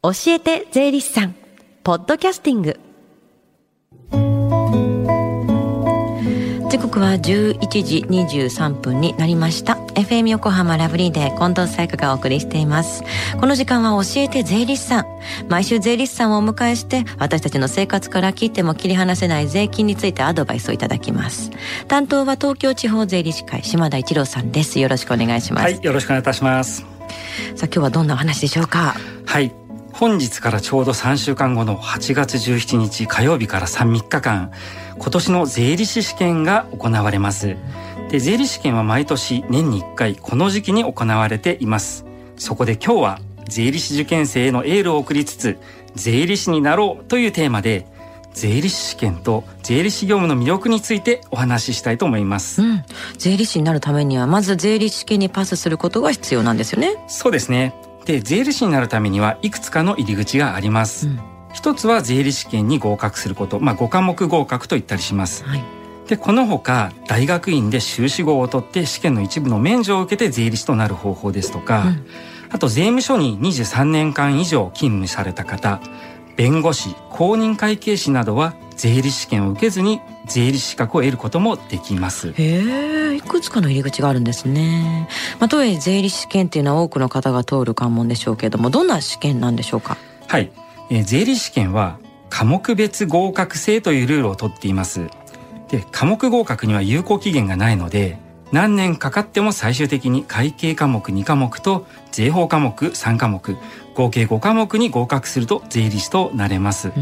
教えて税理士さん。ポッドキャスティング。時刻は11時23分になりました。FM 横浜ラブリーで近藤彩花がお送りしています。この時間は教えて税理士さん。毎週税理士さんをお迎えして私たちの生活から切っても切り離せない税金についてアドバイスをいただきます。担当は東京地方税理士会島田一郎さんです。よろしくお願いします。はいよろしくお願いいたします。さあ今日はどんなお話でしょうか？はい本日からちょうど3週間後の8月17日火曜日から3、3日間、今年の税理士試験が行われます。で、税理士試験は毎年年に1回この時期に行われています。そこで今日は税理士受験生へのエールを送りつつ、税理士になろうというテーマで、税理士試験と税理士業務の魅力についてお話ししたいと思います、うん、税理士になるためにはまず税理士試験にパスすることが必要なんですよねそうですねで税理士になるためにはいくつかの入り口があります、うん、一つは税理士試験に合格すること。まあ5科目合格と言ったりします、はい、でこのほか大学院で修士号を取って試験の一部の免除を受けて税理士となる方法ですとか、うん、あと税務署に23年間以上勤務された方弁護士公認会計士などは税理士試験を受けずに税理士資格を得ることもできます。へえ、いくつかの入り口があるんですね。まあ、とはいえ税理士試験っていうのは多くの方が通る関門でしょうけれども、どんな試験なんでしょうか？はい、えー、税理士試験は科目別合格制というルールをとっています。で、科目合格には有効期限がないので、何年かかっても最終的に会計科目2科目と税法科目3科目合計5科目に合格すると税理士となれます。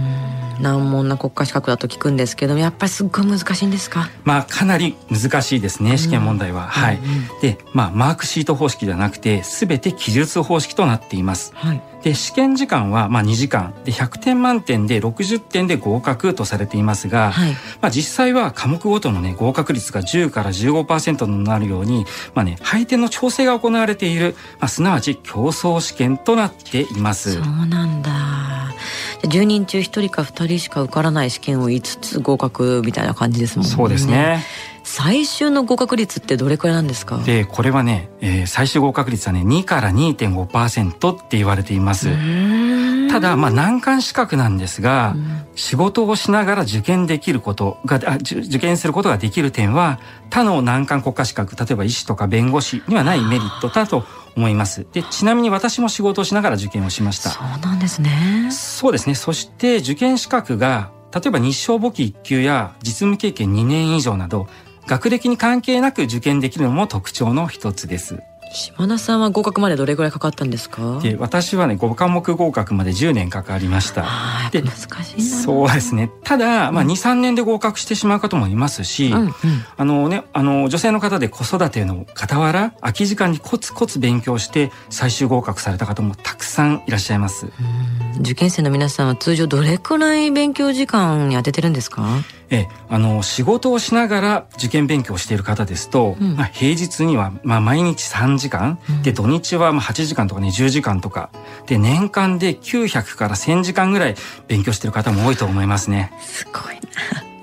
難問な国家資格だと聞くんですけどやっぱりすっごい難しいんですか？まあかなり難しいですね試験問題は、はい、でまあマークシート方式ではなくて全て記述方式となっています、はい、で試験時間はまあ2時間。で100点満点で60点で合格とされていますが、はい、まあ実際は科目ごとのね合格率が10から15%になるようにまあね配点の調整が行われている、まあ、すなわち競争試験となっています。そうなんだ。10人中1人か2人しか受からない試験を5つ合格みたいな感じですもんね。そうですね最終の合格率ってどれくらいなんですか？でこれはね、えー、最終合格率はね2から2.5%って言われていますただまあ難関資格なんですが、うん、仕事をしながら受験できることがあ受験することができる点は他の難関国家資格例えば医師とか弁護士にはないメリットだと思います。で、ちなみに私も仕事をしながら受験をしました。そうなんですね。そうですね。そして受験資格が、例えば日照簿記1級や実務経験2年以上など、学歴に関係なく受験できるのも特徴の一つです。島田さんは合格までどれぐらいかかったんですか？で私はね5科目合格まで10年かかりました。で難しいそうですね。ただ、まあ、23年で合格してしまう方もいますし、うんうん、あのねあの女性の方で子育ての傍ら空き時間にコツコツ勉強して最終合格された方もたくさんいらっしゃいます。受験生の皆さんは通常どれくらい勉強時間に当ててるんですか？えあの仕事をしながら受験勉強をしている方ですと、うん、まあ、平日には、まあ、毎日3時間、うん、で土日はまあ8時間とかね10時間とかで年間で900から1000時間ぐらい勉強している方も多いと思いますね。すごいな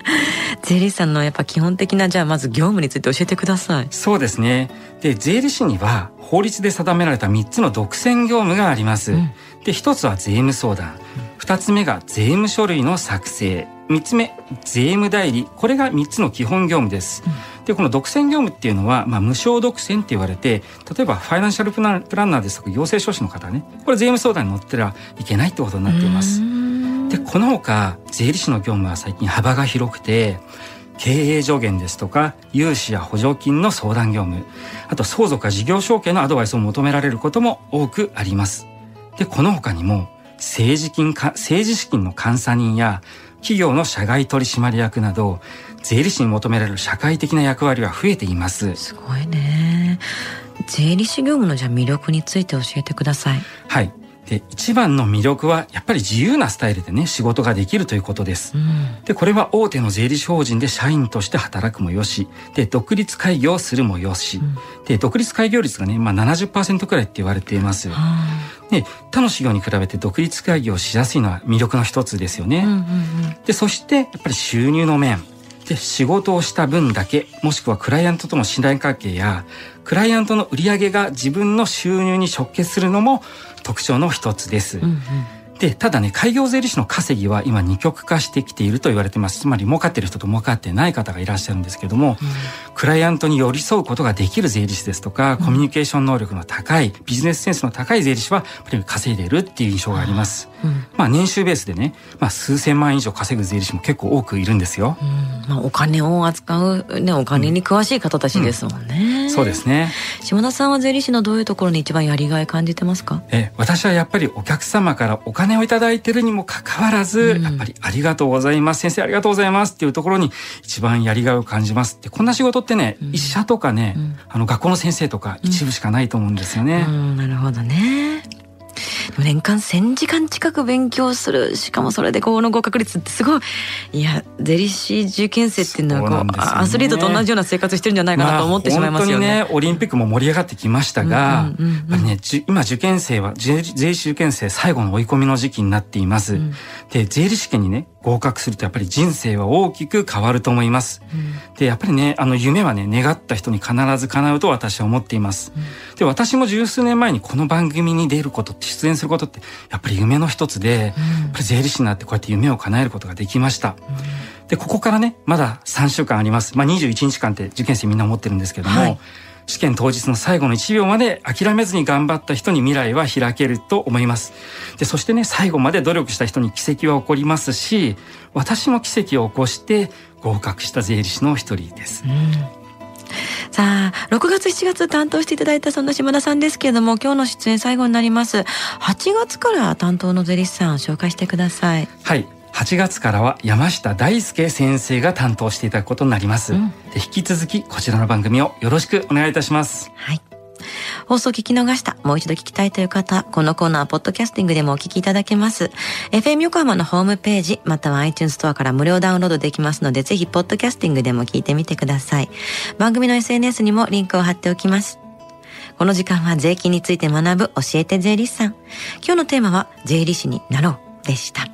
税理士さんのやっぱ基本的なじゃあまず業務について教えてください。そうですね。で税理士には法律で定められた3つの独占業務があります。うん、で1つは税務相談。2つ目が税務書類の作成3つ目税務代理。これが3つの基本業務です、うん、でこの独占業務っていうのは、まあ、無償独占って言われて例えばファイナンシャルプランナーですとか行政書士の方ね。これ税務相談に乗ってらいけないってことになっています。でこのほか税理士の業務は最近幅が広くて経営助言ですとか融資や補助金の相談業務あと相続や事業承継のアドバイスを求められることも多くあります。でこの他にも政治金か、政治資金の監査人や企業の社外取締役など、税理士に求められる社会的な役割は増えています。すごいね。税理士業務のじゃ魅力について教えてください。はい。で一番の魅力はやっぱり自由なスタイルでね仕事ができるということです。うん、でこれは大手の税理士法人で社員として働くもよし。で独立開業するもよし、うん、で独立開業率がね、まあ70%くらいって言われています。で他の事業に比べて独立開業しやすいのは魅力の一つですよね。でそしてやっぱり収入の面。で仕事をした分だけもしくはクライアントとの信頼関係やクライアントの売り上げが自分の収入に直結するのも特徴の一つです。うんうんで、ただね、開業税理士の稼ぎは今二極化してきていると言われてます。つまり儲かってる人と儲かってない方がいらっしゃるんですけども、うん、クライアントに寄り添うことができる税理士ですとか、コミュニケーション能力の高い、ビジネスセンスの高い税理士は、やっぱり稼いでいるっていう印象があります。うん、まあ年収ベースでね、まあ数千万以上稼ぐ税理士も結構多くいるんですよ。うん、まあお金を扱う、ね、お金に詳しい方たちですもんね。そうですね。下田さんは税理士のどういうところに一番やりがい感じてますか？え、私はやっぱりお客様からお金をいただいてるにもかかわらず、やっぱりありがとうございます、先生ありがとうございます。っていうところに一番やりがいを感じますって、こんな仕事ってね、医者とかね、あの学校の先生とか一部しかないと思うんですよね。なるほどね。年間1000時間近く勉強する。しかもそれでこの合格率ってすごい。いや税理士受験生っていうのはこう、ね、アスリートと同じような生活してるんじゃないかなと思ってしまいますよね。まあ、本当にねオリンピックも盛り上がってきましたが、うんうんうんうん、やっぱりね今受験生は税理士受験生最後の追い込みの時期になっています。うん、で税理士試験にね合格するとやっぱり人生は大きく変わると思います。うん、で、やっぱりね、あの夢はね、願った人に必ず叶うと私は思っています。うん、で、私も十数年前にこの番組に出ることって、出演することって、やっぱり夢の一つで、うん、やっぱり税理士になってこうやって夢を叶えることができました。で、ここからね、まだ3週間あります。まあ21日間って受験生みんな思ってるんですけども、はい試験当日の最後の1秒まで諦めずに頑張った人に未来は開けると思います。で、そしてね、最後まで努力した人に奇跡は起こりますし、私も奇跡を起こして合格した税理士の一人です。うんさあ、6月7月担当していただいたそんな島田さんですけれども、今日の出演最後になります。8月から担当の税理士さんを紹介してください。はい。8月からは山下大輔先生が担当していただくことになります、うん、で引き続きこちらの番組をよろしくお願いいたしますはい放送聞き逃した、もう一度聞きたいという方、このコーナー、ポッドキャスティングでもお聞きいただけます。FM 横浜のホームページ、または iTunes ストアから無料ダウンロードできますので、ぜひ、ポッドキャスティングでも聞いてみてください。番組の SNS にもリンクを貼っておきます。この時間は税金について学ぶ教えて税理士さん。今日のテーマは、税理士になろうでした。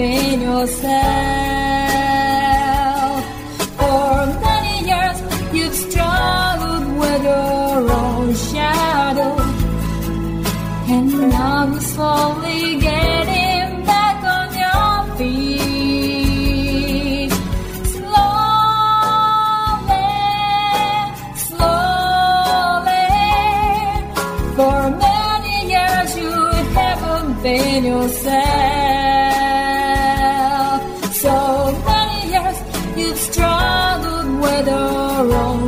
feignir